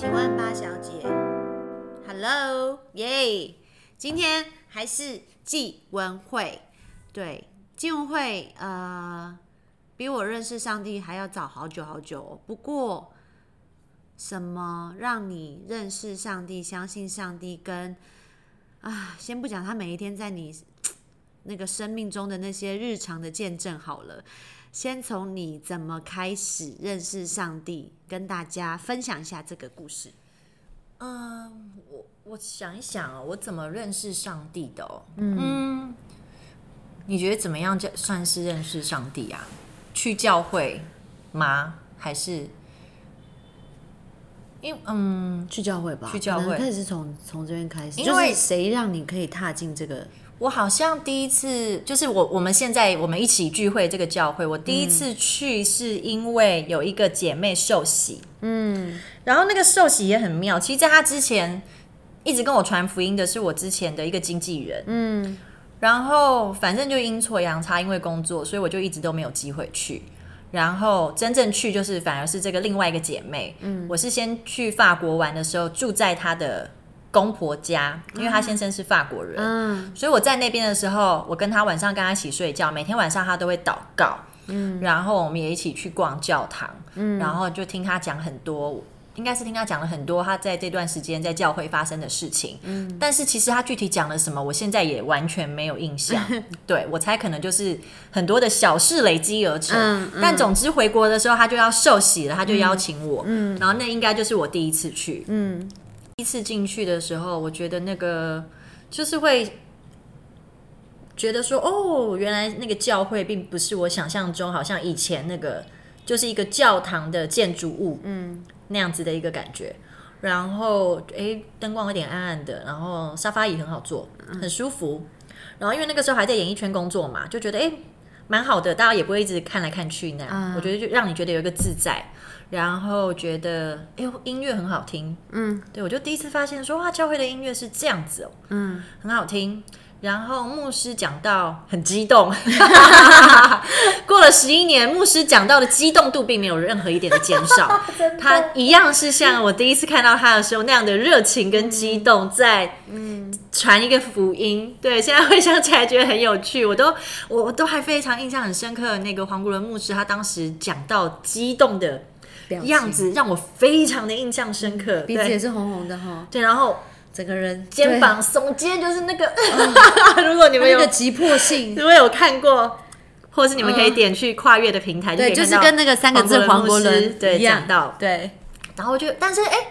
请问八小姐，Hello，耶！今天还是祭文慧，对，祭文慧，呃，比我认识上帝还要早好久好久哦。不过，什么让你认识上帝、相信上帝？跟啊，先不讲他每一天在你那个生命中的那些日常的见证好了。先从你怎么开始认识上帝，跟大家分享一下这个故事。嗯，我我想一想哦，我怎么认识上帝的哦？嗯，你觉得怎么样叫算是认识上帝啊？去教会吗？还是因嗯，去教会吧，去教会开始是从从这边开始。因为谁让你可以踏进这个？我好像第一次就是我我们现在我们一起聚会这个教会，我第一次去是因为有一个姐妹受洗，嗯，然后那个受洗也很妙。其实，在她之前一直跟我传福音的是我之前的一个经纪人，嗯，然后反正就阴错阳差，因为工作，所以我就一直都没有机会去。然后真正去就是反而是这个另外一个姐妹，嗯，我是先去法国玩的时候住在她的。公婆家，因为她先生是法国人，嗯，所以我在那边的时候，我跟他晚上跟他一起睡觉，每天晚上他都会祷告，嗯，然后我们也一起去逛教堂，嗯，然后就听他讲很多，应该是听他讲了很多他在这段时间在教会发生的事情，嗯，但是其实他具体讲了什么，我现在也完全没有印象，对我猜可能就是很多的小事累积而成，嗯，但总之回国的时候他就要受洗了，他就邀请我，嗯，然后那应该就是我第一次去，嗯。第一次进去的时候，我觉得那个就是会觉得说，哦，原来那个教会并不是我想象中，好像以前那个就是一个教堂的建筑物，嗯，那样子的一个感觉。然后，哎，灯光有点暗暗的，然后沙发椅很好坐，很舒服。然后，因为那个时候还在演艺圈工作嘛，就觉得哎，蛮好的，大家也不会一直看来看去那样。我觉得就让你觉得有一个自在。然后觉得，哎呦，音乐很好听，嗯，对我就第一次发现说，哇，教会的音乐是这样子哦，嗯，很好听。然后牧师讲到很激动，过了十一年，牧师讲到的激动度并没有任何一点的减少，他一样是像我第一次看到他的时候那样的热情跟激动，在传一个福音。对，现在回想起来觉得很有趣，我都我我都还非常印象很深刻的那个黄国伦牧师，他当时讲到激动的。样子让我非常的印象深刻，鼻子也是红红的哈。对，然后整个人肩膀耸肩，就是那个。如果你们有个急迫性，如果有看过，或是你们可以点去跨越的平台，对，就是跟那个三个字黄国伦对讲到对。然后就，但是哎，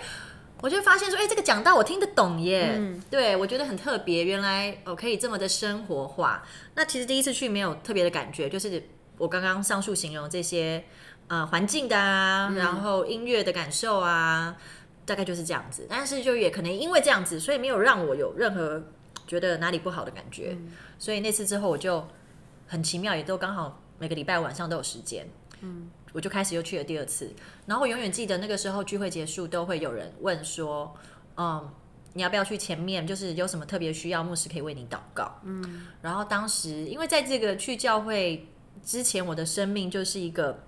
我就发现说，哎，这个讲到我听得懂耶。对，我觉得很特别，原来我可以这么的生活化。那其实第一次去没有特别的感觉，就是我刚刚上述形容这些。呃，环境的啊，然后音乐的感受啊，大概就是这样子。但是就也可能因为这样子，所以没有让我有任何觉得哪里不好的感觉。所以那次之后，我就很奇妙，也都刚好每个礼拜晚上都有时间。嗯，我就开始又去了第二次。然后我永远记得那个时候聚会结束，都会有人问说：“嗯，你要不要去前面？就是有什么特别需要，牧师可以为你祷告。”嗯，然后当时因为在这个去教会之前，我的生命就是一个。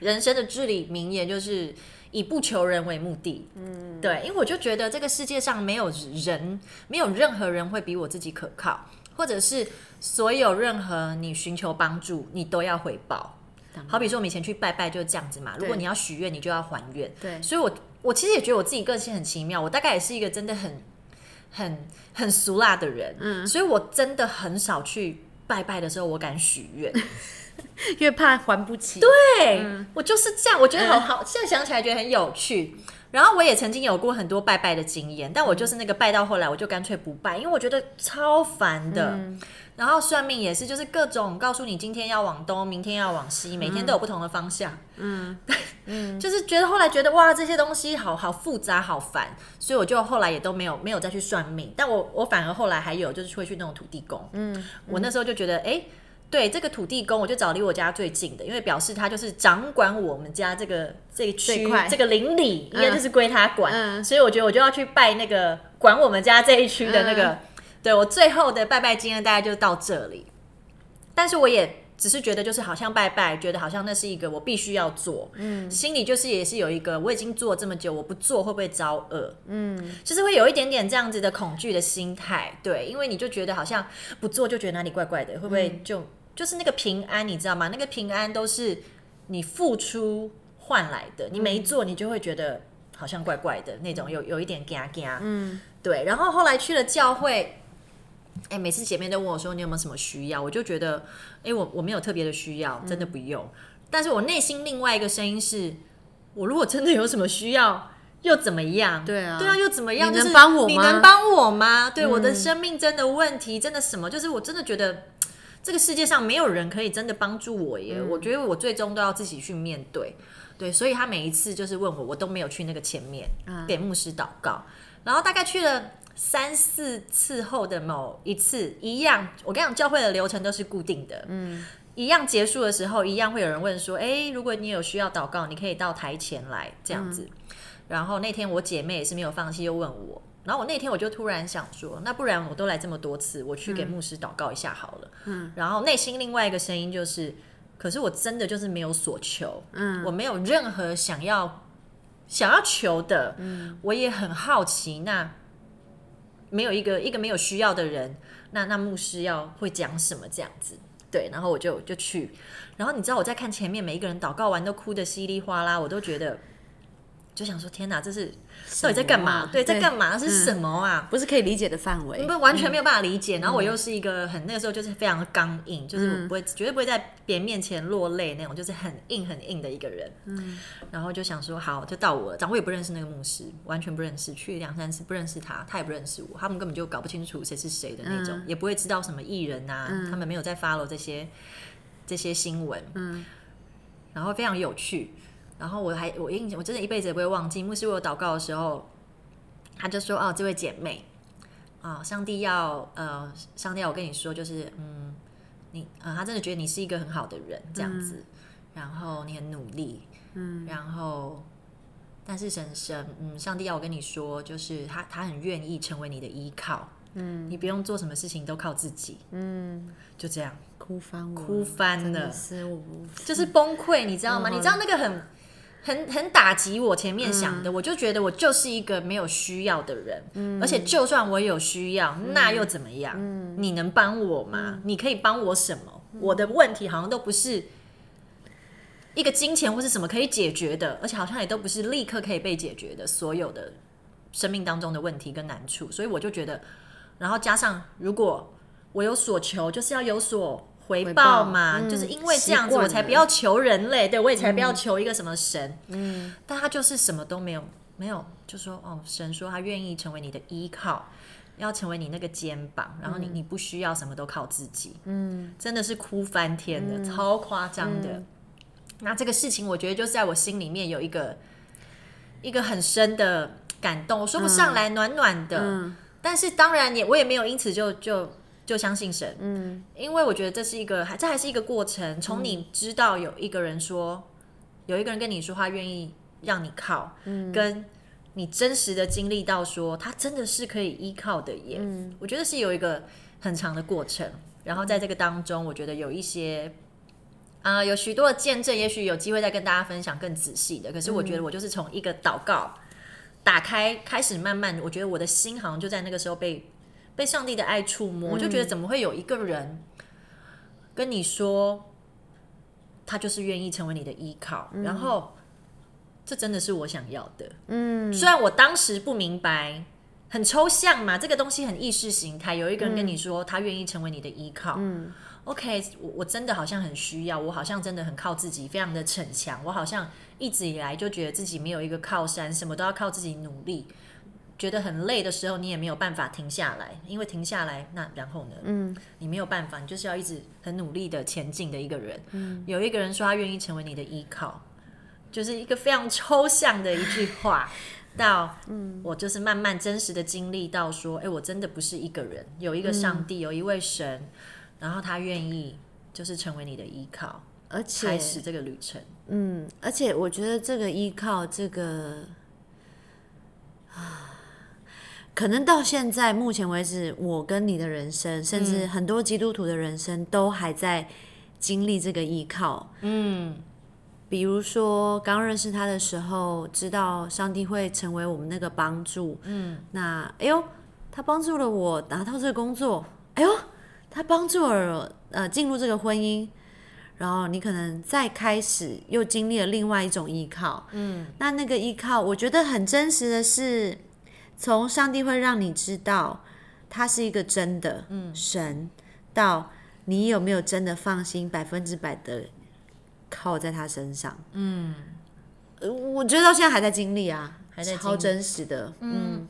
人生的至理名言就是以不求人为目的。嗯，对，因为我就觉得这个世界上没有人，没有任何人会比我自己可靠，或者是所有任何你寻求帮助，你都要回报。好比说我们以前去拜拜就是这样子嘛，如果你要许愿，你就要还愿。对，所以我我其实也觉得我自己个性很奇妙，我大概也是一个真的很很很俗辣的人。嗯，所以我真的很少去拜拜的时候，我敢许愿。因为怕还不起。对，我就是这样。我觉得好好，现在想起来觉得很有趣。然后我也曾经有过很多拜拜的经验，但我就是那个拜到后来，我就干脆不拜，因为我觉得超烦的。然后算命也是，就是各种告诉你今天要往东，明天要往西，每天都有不同的方向。嗯 嗯，就是觉得后来觉得哇，这些东西好好复杂，好烦，所以我就后来也都没有没有再去算命。但我我反而后来还有就是会去那种土地公。嗯，我那时候就觉得哎。对这个土地公，我就找离我家最近的，因为表示他就是掌管我们家这个这一区这个邻里，应该就是归他管，所以我觉得我就要去拜那个管我们家这一区的那个。对我最后的拜拜经验大概就到这里，但是我也只是觉得就是好像拜拜，觉得好像那是一个我必须要做，嗯，心里就是也是有一个我已经做这么久，我不做会不会遭恶，嗯，就是会有一点点这样子的恐惧的心态，对，因为你就觉得好像不做就觉得哪里怪怪的，会不会就就是那个平安，你知道吗？那个平安都是你付出换来的，你没做你就会觉得好像怪怪的那种，有有一点嘎嘎，嗯，对，然后后来去了教会。哎，每次姐妹都问我说：“你有没有什么需要？”我就觉得，哎，我我没有特别的需要，真的不用。但是我内心另外一个声音是：我如果真的有什么需要，又怎么样？对啊，对啊，又怎么样？你能帮我吗？你能帮我吗？对，我的生命真的问题，真的什么？就是我真的觉得这个世界上没有人可以真的帮助我耶。我觉得我最终都要自己去面对。对，所以他每一次就是问我，我都没有去那个前面给牧师祷告，然后大概去了。三四次后的某一次，一样，我跟你讲，教会的流程都是固定的。嗯，一样结束的时候，一样会有人问说：“哎，如果你有需要祷告，你可以到台前来这样子。”然后那天我姐妹也是没有放弃，又问我。然后我那天我就突然想说：“那不然我都来这么多次，我去给牧师祷告一下好了。”嗯，然后内心另外一个声音就是：“可是我真的就是没有所求，嗯，我没有任何想要想要求的，嗯，我也很好奇那。”没有一个一个没有需要的人，那那牧师要会讲什么这样子？对，然后我就就去，然后你知道我在看前面每一个人祷告完都哭的稀里哗啦，我都觉得就想说天哪，这是。到底在干嘛？对，在干嘛？是什么啊？不是可以理解的范围，不完全没有办法理解。然后我又是一个很那个时候就是非常的刚硬，就是我不会绝对不会在别人面前落泪那种，就是很硬很硬的一个人。嗯，然后就想说好，就到我了。长我也不认识那个牧师，完全不认识，去两三次不认识他，他也不认识我，他们根本就搞不清楚谁是谁的那种，也不会知道什么艺人啊，他们没有在 follow 这些这些新闻。嗯，然后非常有趣。然后我还我印象我真的一辈子也不会忘记，牧师为我祷告的时候，他就说：“哦，这位姐妹，啊，上帝要呃，上帝要我跟你说，就是嗯，你啊，他真的觉得你是一个很好的人，这样子，然后你很努力，嗯，然后但是神神，嗯，上帝要我跟你说，就是他他很愿意成为你的依靠，嗯，你不用做什么事情都靠自己，嗯，就这样。哭翻哭翻了，就是崩溃，你知道吗？你知道那个很。很很打击我前面想的，我就觉得我就是一个没有需要的人，而且就算我有需要，那又怎么样？你能帮我吗？你可以帮我什么？我的问题好像都不是一个金钱或是什么可以解决的，而且好像也都不是立刻可以被解决的，所有的生命当中的问题跟难处，所以我就觉得，然后加上如果我有所求，就是要有所。回报嘛，就是因为这样子，我才不要求人类，对我也才不要求一个什么神。嗯，但他就是什么都没有，没有就说哦，神说他愿意成为你的依靠，要成为你那个肩膀，然后你你不需要什么都靠自己。嗯，真的是哭翻天的，超夸张的。那这个事情，我觉得就是在我心里面有一个一个很深的感动，我说不上来，暖暖的。但是当然也我也没有因此就就。就相信神，嗯，因为我觉得这是一个，还这还是一个过程。从你知道有一个人说，有一个人跟你说话，愿意让你靠，嗯，跟你真实的经历到说，他真的是可以依靠的耶。嗯，我觉得是有一个很长的过程。然后在这个当中，我觉得有一些啊，有许多的见证，也许有机会再跟大家分享更仔细的。可是我觉得我就是从一个祷告打开开始，慢慢，我觉得我的心好像就在那个时候被。被上帝的爱触摸，我就觉得怎么会有一个人跟你说，他就是愿意成为你的依靠，然后这真的是我想要的。嗯，虽然我当时不明白，很抽象嘛，这个东西很意识形态。有一个人跟你说，他愿意成为你的依靠。嗯，OK，我我真的好像很需要，我好像真的很靠自己，非常的逞强。我好像一直以来就觉得自己没有一个靠山，什么都要靠自己努力。觉得很累的时候，你也没有办法停下来，因为停下来，那然后呢？嗯，你没有办法，你就是要一直很努力的前进的一个人。嗯，有一个人说他愿意成为你的依靠，就是一个非常抽象的一句话。到，嗯，我就是慢慢真实的经历到说，哎，我真的不是一个人，有一个上帝，有一位神，然后他愿意就是成为你的依靠，而且开始这个旅程。嗯，而且我觉得这个依靠，这个啊。可能到现在目前为止，我跟你的人生，甚至很多基督徒的人生，都还在经历这个依靠。嗯，比如说刚认识他的时候，知道上帝会成为我们那个帮助。嗯，那哎呦，他帮助了我拿到这个工作，哎呦，他帮助了呃进入这个婚姻。然后你可能再开始又经历了另外一种依靠，嗯，那那个依靠，我觉得很真实的是，从上帝会让你知道他是一个真的神，到你有没有真的放心百分之百的靠在他身上，嗯，我觉得到现在还在经历啊，还在超真实的，嗯，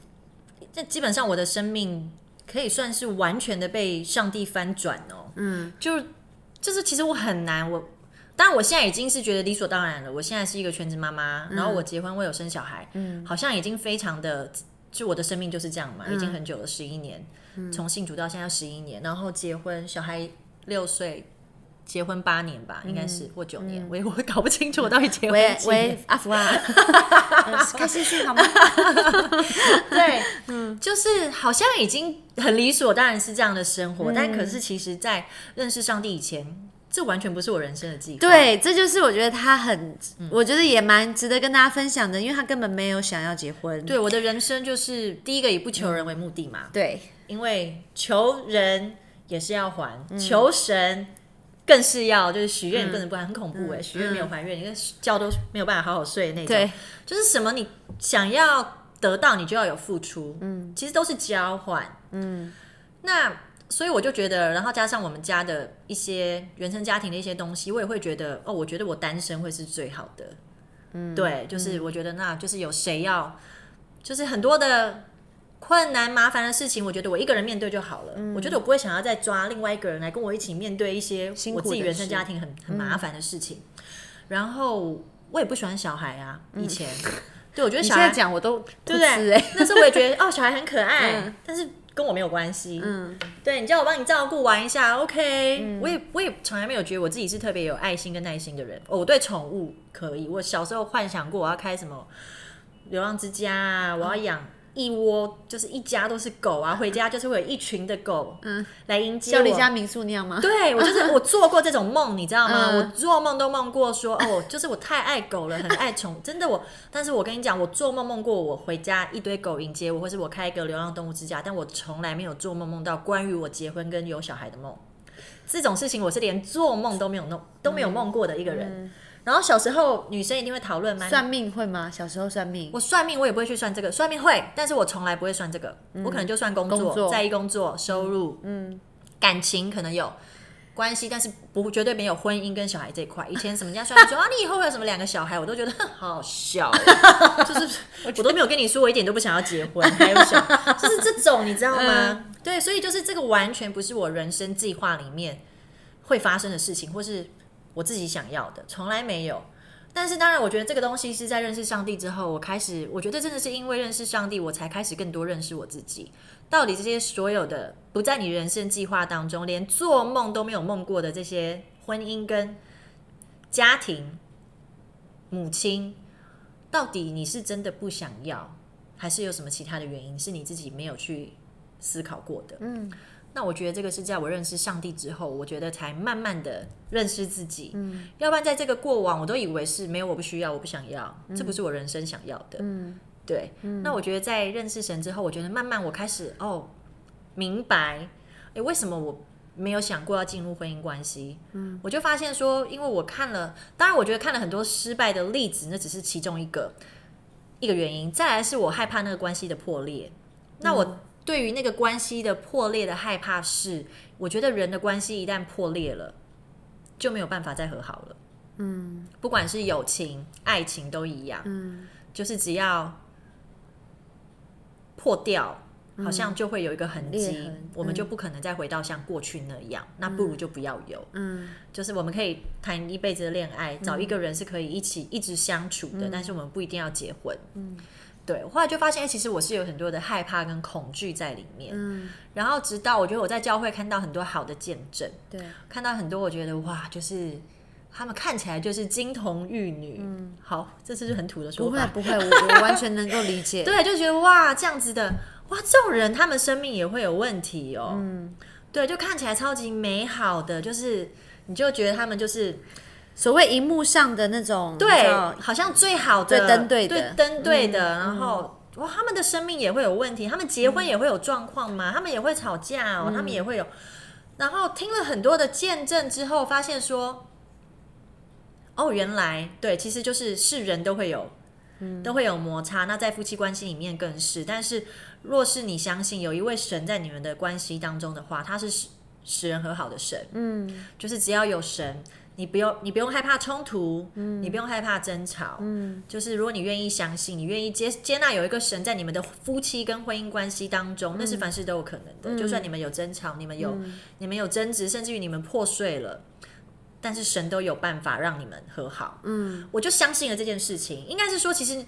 这基本上我的生命可以算是完全的被上帝翻转哦，嗯，就。就是其实我很难，我当然我现在已经是觉得理所当然了。我现在是一个全职妈妈，然后我结婚，我有生小孩，嗯，好像已经非常的，就我的生命就是这样嘛，已经很久了，十一年，从信主到现在十一年，然后结婚，小孩六岁，结婚八年吧，应该是或九年，我我搞不清楚我到底结婚几年。阿福啊，开心心好吗？对，嗯，就是好像已经很理所当然是这样的生活，但可是其实，在认识上帝以前。这完全不是我人生的计划。对，这就是我觉得他很，我觉得也蛮值得跟大家分享的，因为他根本没有想要结婚。对，我的人生就是第一个以不求人为目的嘛。对，因为求人也是要还，求神更是要，就是许愿不能不然很恐怖哎，许愿没有还愿，因为觉都没有办法好好睡那种。对，就是什么你想要得到，你就要有付出。嗯，其实都是交换。嗯，那。所以我就觉得，然后加上我们家的一些原生家庭的一些东西，我也会觉得，哦，我觉得我单身会是最好的。嗯，对，就是我觉得那就是有谁要，就是很多的困难麻烦的事情，我觉得我一个人面对就好了。我觉得我不会想要再抓另外一个人来跟我一起面对一些我自己原生家庭很很麻烦的事情。然后我也不喜欢小孩啊，以前，对我觉得小孩讲我都对不对？那时候我也觉得哦，小孩很可爱，但是。跟我没有关系，嗯，对你叫我帮你照顾玩一下，OK，我也我也从来没有觉得我自己是特别有爱心跟耐心的人。哦我对宠物可以，我小时候幻想过我要开什么流浪之家啊，我要养。一窝就是一家都是狗啊，回家就是会有一群的狗，嗯，来迎接我。像你家民宿那样吗？对，我就是我做过这种梦，你知道吗？我做梦都梦过说，哦，就是我太爱狗了，很爱宠，真的我。但是我跟你讲，我做梦梦过我回家一堆狗迎接我，或是我开一个流浪动物之家，但我从来没有做梦梦到关于我结婚跟有小孩的梦。这种事情我是连做梦都没有弄都没有梦过的一个人。然后小时候女生一定会讨论吗？算命会吗？小时候算命，我算命我也不会去算这个，算命会，但是我从来不会算这个，我可能就算工作，在意工作收入，嗯，感情可能有关系，但是不绝对没有婚姻跟小孩这一块。以前什么人家算命说啊，你以后会有什么两个小孩，我都觉得好 好笑，就是我都没有跟你说，我一点都不想要结婚，还有小，就是这种你知道吗？对，所以就是这个完全不是我人生计划里面会发生的事情，或是。我自己想要的从来没有，但是当然，我觉得这个东西是在认识上帝之后，我开始，我觉得真的是因为认识上帝，我才开始更多认识我自己。到底这些所有的不在你人生计划当中，连做梦都没有梦过的这些婚姻跟家庭、母亲，到底你是真的不想要，还是有什么其他的原因是你自己没有去思考过的？嗯。那我觉得这个是在我认识上帝之后，我觉得才慢慢的认识自己。嗯，要不然在这个过往，我都以为是没有我不需要，我不想要，这不是我人生想要的。嗯，对。那我觉得在认识神之后，我觉得慢慢我开始哦明白，哎，为什么我没有想过要进入婚姻关系？嗯，我就发现说，因为我看了，当然我觉得看了很多失败的例子，那只是其中一个一个原因。再来是我害怕那个关系的破裂。那我。对于那个关系的破裂的害怕是，我觉得人的关系一旦破裂了，就没有办法再和好了。嗯，不管是友情、爱情都一样。嗯，就是只要破掉，好像就会有一个痕迹，我们就不可能再回到像过去那样。那不如就不要有。嗯，就是我们可以谈一辈子的恋爱，找一个人是可以一起一直相处的，但是我们不一定要结婚。嗯。对，后来就发现，哎其实我是有很多的害怕跟恐惧在里面。嗯，然后直到我觉得我在教会看到很多好的见证，对，看到很多我觉得哇，就是他们看起来就是金童玉女。嗯，好，这次是很土的说法，不会不会，我我完全能够理解。对，就觉得哇，这样子的哇，这种人他们生命也会有问题哦。嗯，对，就看起来超级美好的，就是你就觉得他们就是所谓荧幕上的那种，对好像最好的最登对的对登对的，然后。哇，他们的生命也会有问题，他们结婚也会有状况吗？他们也会吵架哦，他们也会有。然后听了很多的见证之后，发现说，哦，原来对，其实就是是人都会有，嗯都会有摩擦。那在夫妻关系里面更是。但是，若是你相信有一位神在你们的关系当中的话，他是使使人和好的神。嗯，就是只要有神。你不用，你不用害怕冲突，嗯，你不用害怕争吵，嗯，就是如果你愿意相信，你愿意接接纳有一个神在你们的夫妻跟婚姻关系当中，那是凡事都有可能的。就算你们有争吵，你们有你们有争执，甚至于你们破碎了，但是神都有办法让你们和好。嗯，我就相信了这件事情。应该是说，其实，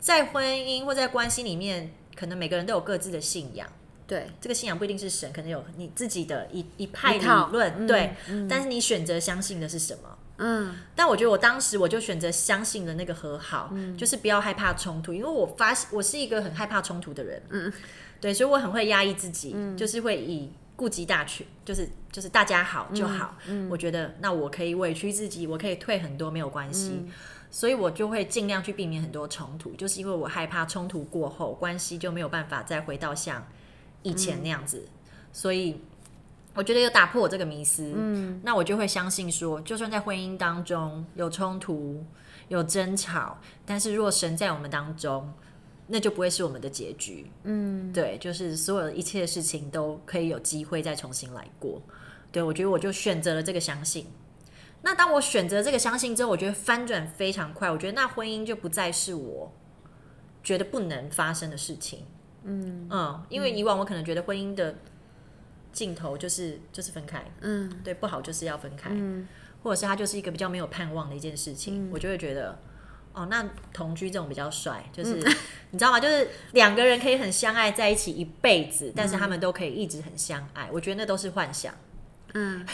在婚姻或在关系里面，可能每个人都有各自的信仰。对，这个信仰不一定是神，可能有你自己的一一派理论，嗯对。但是你选择相信的是什么？嗯。但我觉得我当时我就选择相信了那个和好，就是不要害怕冲突，因为我发现我是一个很害怕冲突的人。嗯。对，所以我很会压抑自己，就是会以顾及大局，就是就是大家好就好。嗯。我觉得那我可以委屈自己，我可以退很多没有关系，所以我就会尽量去避免很多冲突，就是因为我害怕冲突过后关系就没有办法再回到像。以前那样子，所以我觉得有打破我这个迷思，嗯，那我就会相信说，就算在婚姻当中有冲突、有争吵，但是若神在我们当中，那就不会是我们的结局，嗯，对，就是所有一切的事情都可以有机会再重新来过，对我觉得我就选择了这个相信。那当我选择这个相信之后，我觉得翻转非常快，我觉得那婚姻就不再是我觉得不能发生的事情。嗯。嗯，因为以往我可能觉得婚姻的尽头就是就是分开，嗯，对，不好就是要分开，嗯，或者是它就是一个比较没有盼望的一件事情，我就会觉得，哦，那同居这种比较帅，就是。你知道吗？就是两个人可以很相爱在一起一辈子，但是他们都可以一直很相爱，我觉得那都是幻想。嗯，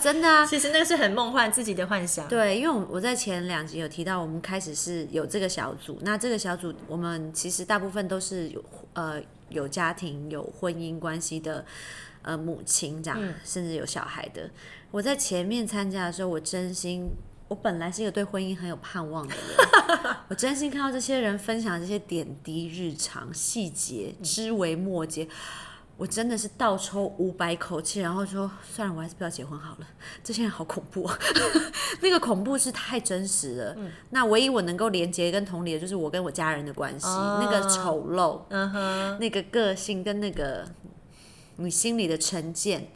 真的啊，其实那个是很梦幻自己的幻想。对，因为我我在前两集有提到，我们开始是有这个小组，那这个小组我们其实大部分都是有呃有家庭有婚姻关系的呃母亲这样，甚至有小孩的。我在前面参加的时候，我真心，我本来是一个对婚姻很有盼望的人，我真心看到这些人分享这些点滴日常细节、知微末节。我真的是倒抽五百口气，然后说算了，我还是不要结婚好了。这些人好恐怖，那个恐怖是太真实了。那唯一我能够连接跟同理的，就是我跟我家人的关系，那个丑陋，那个个性跟那个你心里的成见，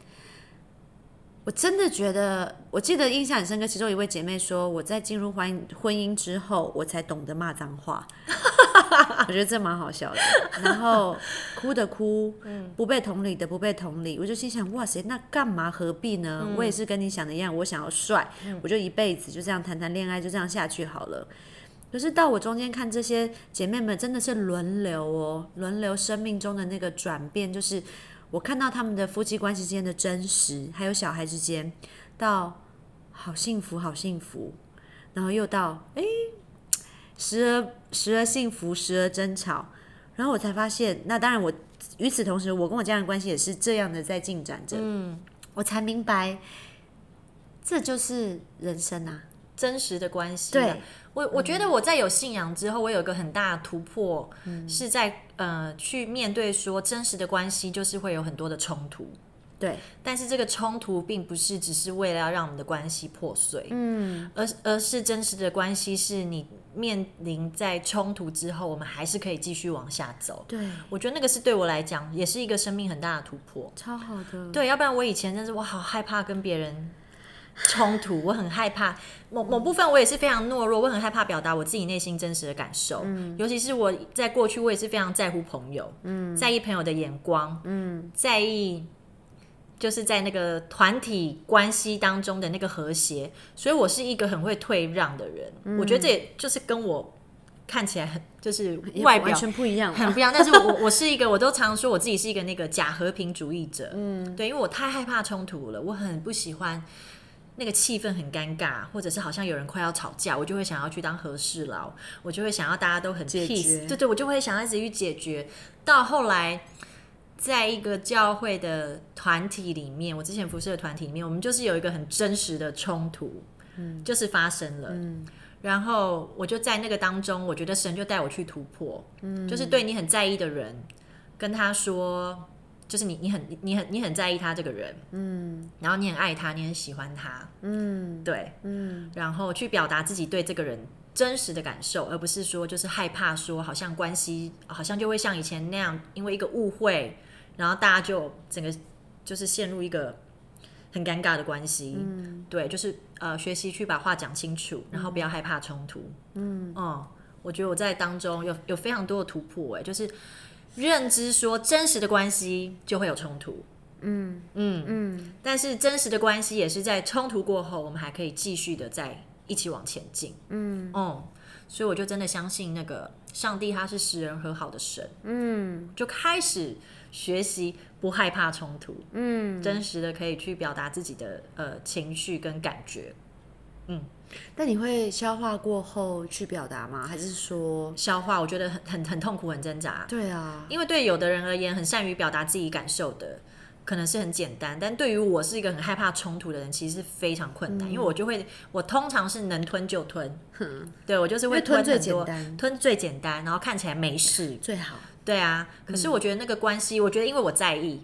我真的觉得，我记得印象很深刻。其中一位姐妹说，我在进入婚婚姻之后，我才懂得骂脏话。我觉得这蛮好笑的，然后哭的哭，不被同理的不被同理，我就心想，哇塞，那干嘛何必呢？我也是跟你想的一样，我想要帅，我就一辈子就这样谈谈恋爱，就这样下去好了。可是到我中间看这些姐妹们，真的是轮流哦，轮流生命中的那个转变，就是我看到他们的夫妻关系之间的真实，还有小孩之间，到好幸福，好幸福，然后又到哎。时而时而幸福，时而争吵，然后我才发现，那当然我与此同时，我跟我家人关系也是这样的在进展着。嗯，我才明白，这就是人生啊，真实的关系。对，我我觉得我在有信仰之后，我有一个很大的突破，是在呃去面对说真实的关系，就是会有很多的冲突。对，但是这个冲突并不是只是为了要让我们的关系破碎，嗯，而而是真实的关系是你面临在冲突之后，我们还是可以继续往下走。对，我觉得那个是对我来讲也是一个生命很大的突破，超好的。对，要不然我以前真是我好害怕跟别人冲突，我很害怕某某部分我也是非常懦弱，我很害怕表达我自己内心真实的感受，嗯，尤其是我在过去我也是非常在乎朋友，嗯，在意朋友的眼光，嗯，在意。就是在那个团体关系当中的那个和谐，所以我是一个很会退让的人。我觉得这也就是跟我看起来很就是外表完全不一样，很不一样。但是我我是一个，我都常说我自己是一个那个假和平主义者。嗯，对，因为我太害怕冲突了，我很不喜欢那个气氛很尴尬，或者是好像有人快要吵架，我就会想要去当和事佬，我就会想要大家都很 peace，对对，我就会想要一直去解决。到后来。在一个教会的团体里面，我之前服侍的团体里面，我们就是有一个很真实的冲突，嗯，就是发生了，嗯，然后我就在那个当中，我觉得神就带我去突破，嗯，就是对你很在意的人，跟他说，就是你你很你很你很在意他这个人，嗯，然后你很爱他，你很喜欢他，嗯，对，嗯，然后去表达自己对这个人。真实的感受，而不是说就是害怕说，好像关系好像就会像以前那样，因为一个误会，然后大家就整个就是陷入一个很尴尬的关系。嗯，对，就是呃，学习去把话讲清楚，然后不要害怕冲突。嗯，哦，我觉得我在当中有有非常多的突破，哎，就是认知说真实的关系就会有冲突。嗯嗯嗯，但是真实的关系也是在冲突过后，我们还可以继续的在。一起往前进，嗯，哦，所以我就真的相信那个上帝，他是使人和好的神，嗯，就开始学习不害怕冲突，嗯，真实的可以去表达自己的呃情绪跟感觉，嗯，那你会消化过后去表达吗？还是说消化？我觉得很很很痛苦，很挣扎，对啊，因为对有的人而言，很善于表达自己感受的。可能是很简单，但对于我是一个很害怕冲突的人，其实是非常困难，因为我就会，我通常是能吞就吞，对我就是会吞最简单，吞最简单，然后看起来没事最好。对啊，可是我觉得那个关系，我觉得因为我在意，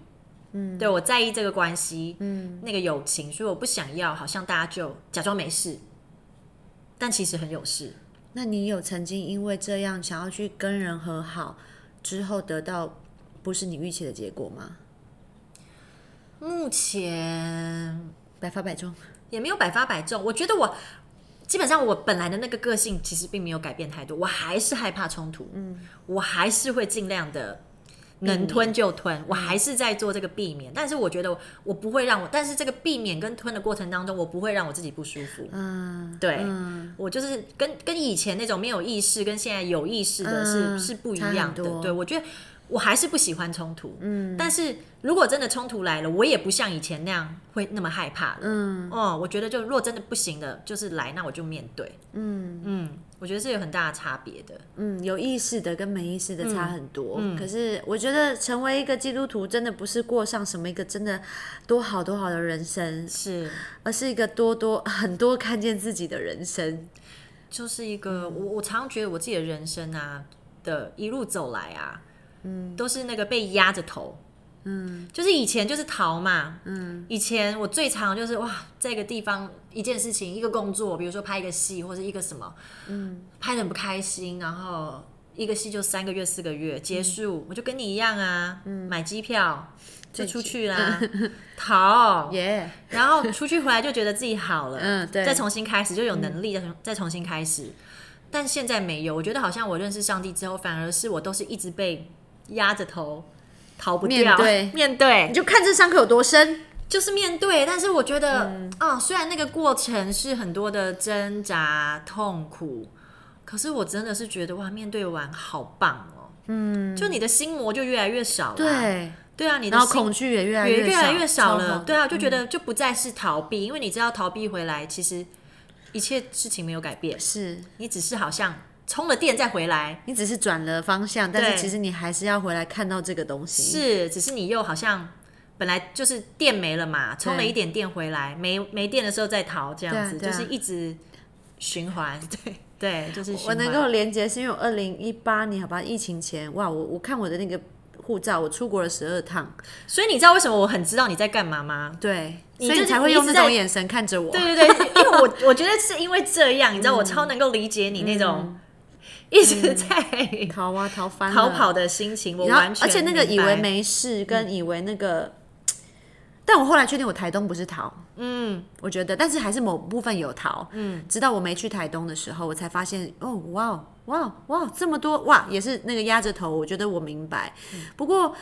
嗯，对我在意这个关系，嗯，那个友情，所以我不想要好像大家就假装没事，但其实很有事。那你有曾经因为这样想要去跟人和好之后，得到不是你预期的结果吗？目前百发百中，也没有百发百中。我觉得我基本上我本来的那个个性其实并没有改变太多，我还是害怕冲突，嗯，我还是会尽量的能吞就吞，我还是在做这个避免。但是我觉得我不会让我，但是这个避免跟吞的过程当中，我不会让我自己不舒服。嗯，对，我就是跟跟以前那种没有意识跟现在有意识的是是不一样的。对我觉得。我还是不喜欢冲突，嗯，但是如果真的冲突来了，我也不像以前那样会那么害怕了，嗯，哦，我觉得就如果真的不行的，就是来，那我就面对，嗯。嗯，我觉得是有很大的差别的，嗯，有意识的跟没意识的差很多，嗯，可是我觉得成为一个基督徒，真的不是过上什么一个真的多好多好的人生，是，而是一个多多 很多看见自己的人生，就是一个我我常觉得我自己的人生啊的一路走来啊。嗯，都是那个被压着头，嗯，就是以前就是逃嘛，嗯，以前我最常就是哇，在一个地方一件事情一个工作，比如说拍一个戏或者一个什么，嗯，拍的很不开心，然后一个戏就三个月四个月结束，我就跟你一样啊，嗯。买机票就出去啦，逃。耶，然后出去回来就觉得自己好了，嗯，对，再重新开始就有能力再再重新开始，但现在没有，我觉得好像我认识上帝之后，反而是我都是一直被。压着头逃不掉，面对你就看这伤口有多深，就是面对。但是我觉得，啊，虽然那个过程是很多的挣扎、痛苦，可是我真的是觉得哇，面对完好棒哦。嗯，就你的心魔就越来越少了。对，对啊，你的恐惧也越来越越来越少了。对啊，就觉得就不再是逃避，因为你知道逃避回来，其实一切事情没有改变，是你只是好像。充了电再回来，你只是转了方向，但是其实你还是要回来看到这个东西。是，只是你又好像本来就是电没了嘛，充了一点电回来，没没电的时候再逃，这样子就是一直循环。对 对，就是我能够连接，是因为我二零一八年好吧，疫情前哇，我我看我的那个护照，我出国了十二趟，所以你知道为什么我很知道你在干嘛吗？对，所以你才会用那种眼神看着我。对对对，因为我 我觉得是因为这样，你知道我超能够理解你那种。一直在逃啊逃翻逃跑的心情，我完全而且那个以为没事，跟以为那个，但我后来确定我台东不是逃，嗯，我觉得，但是还是某部分有逃，嗯，直到我没去台东的时候，我才发现，哦，哇哇哇，这么多哇，也是那个压着头，我觉得我明白，不过，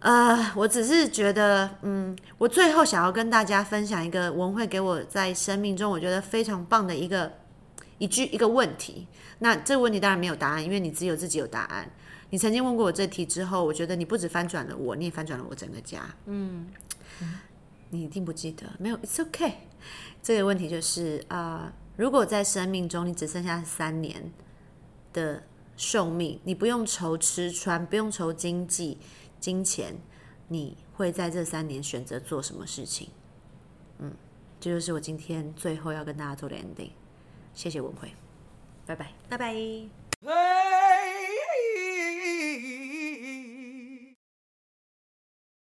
呃，我只是觉得，嗯，我最后想要跟大家分享一个文慧给我在生命中我觉得非常棒的一个一句一个问题。那这个问题当然没有答案，因为你只有自己有答案。你曾经问过我这题之后，我觉得你不止翻转了我，你也翻转了我整个家。嗯，你一定不记得，没有，It's okay。这个问题就是啊，如果在生命中你只剩下三年的寿命，你不用愁吃穿，不用愁经济、金钱，你会在这三年选择做什么事情。嗯，这就是我今天最后要跟大家做的 ending。谢谢文慧，拜拜，拜拜。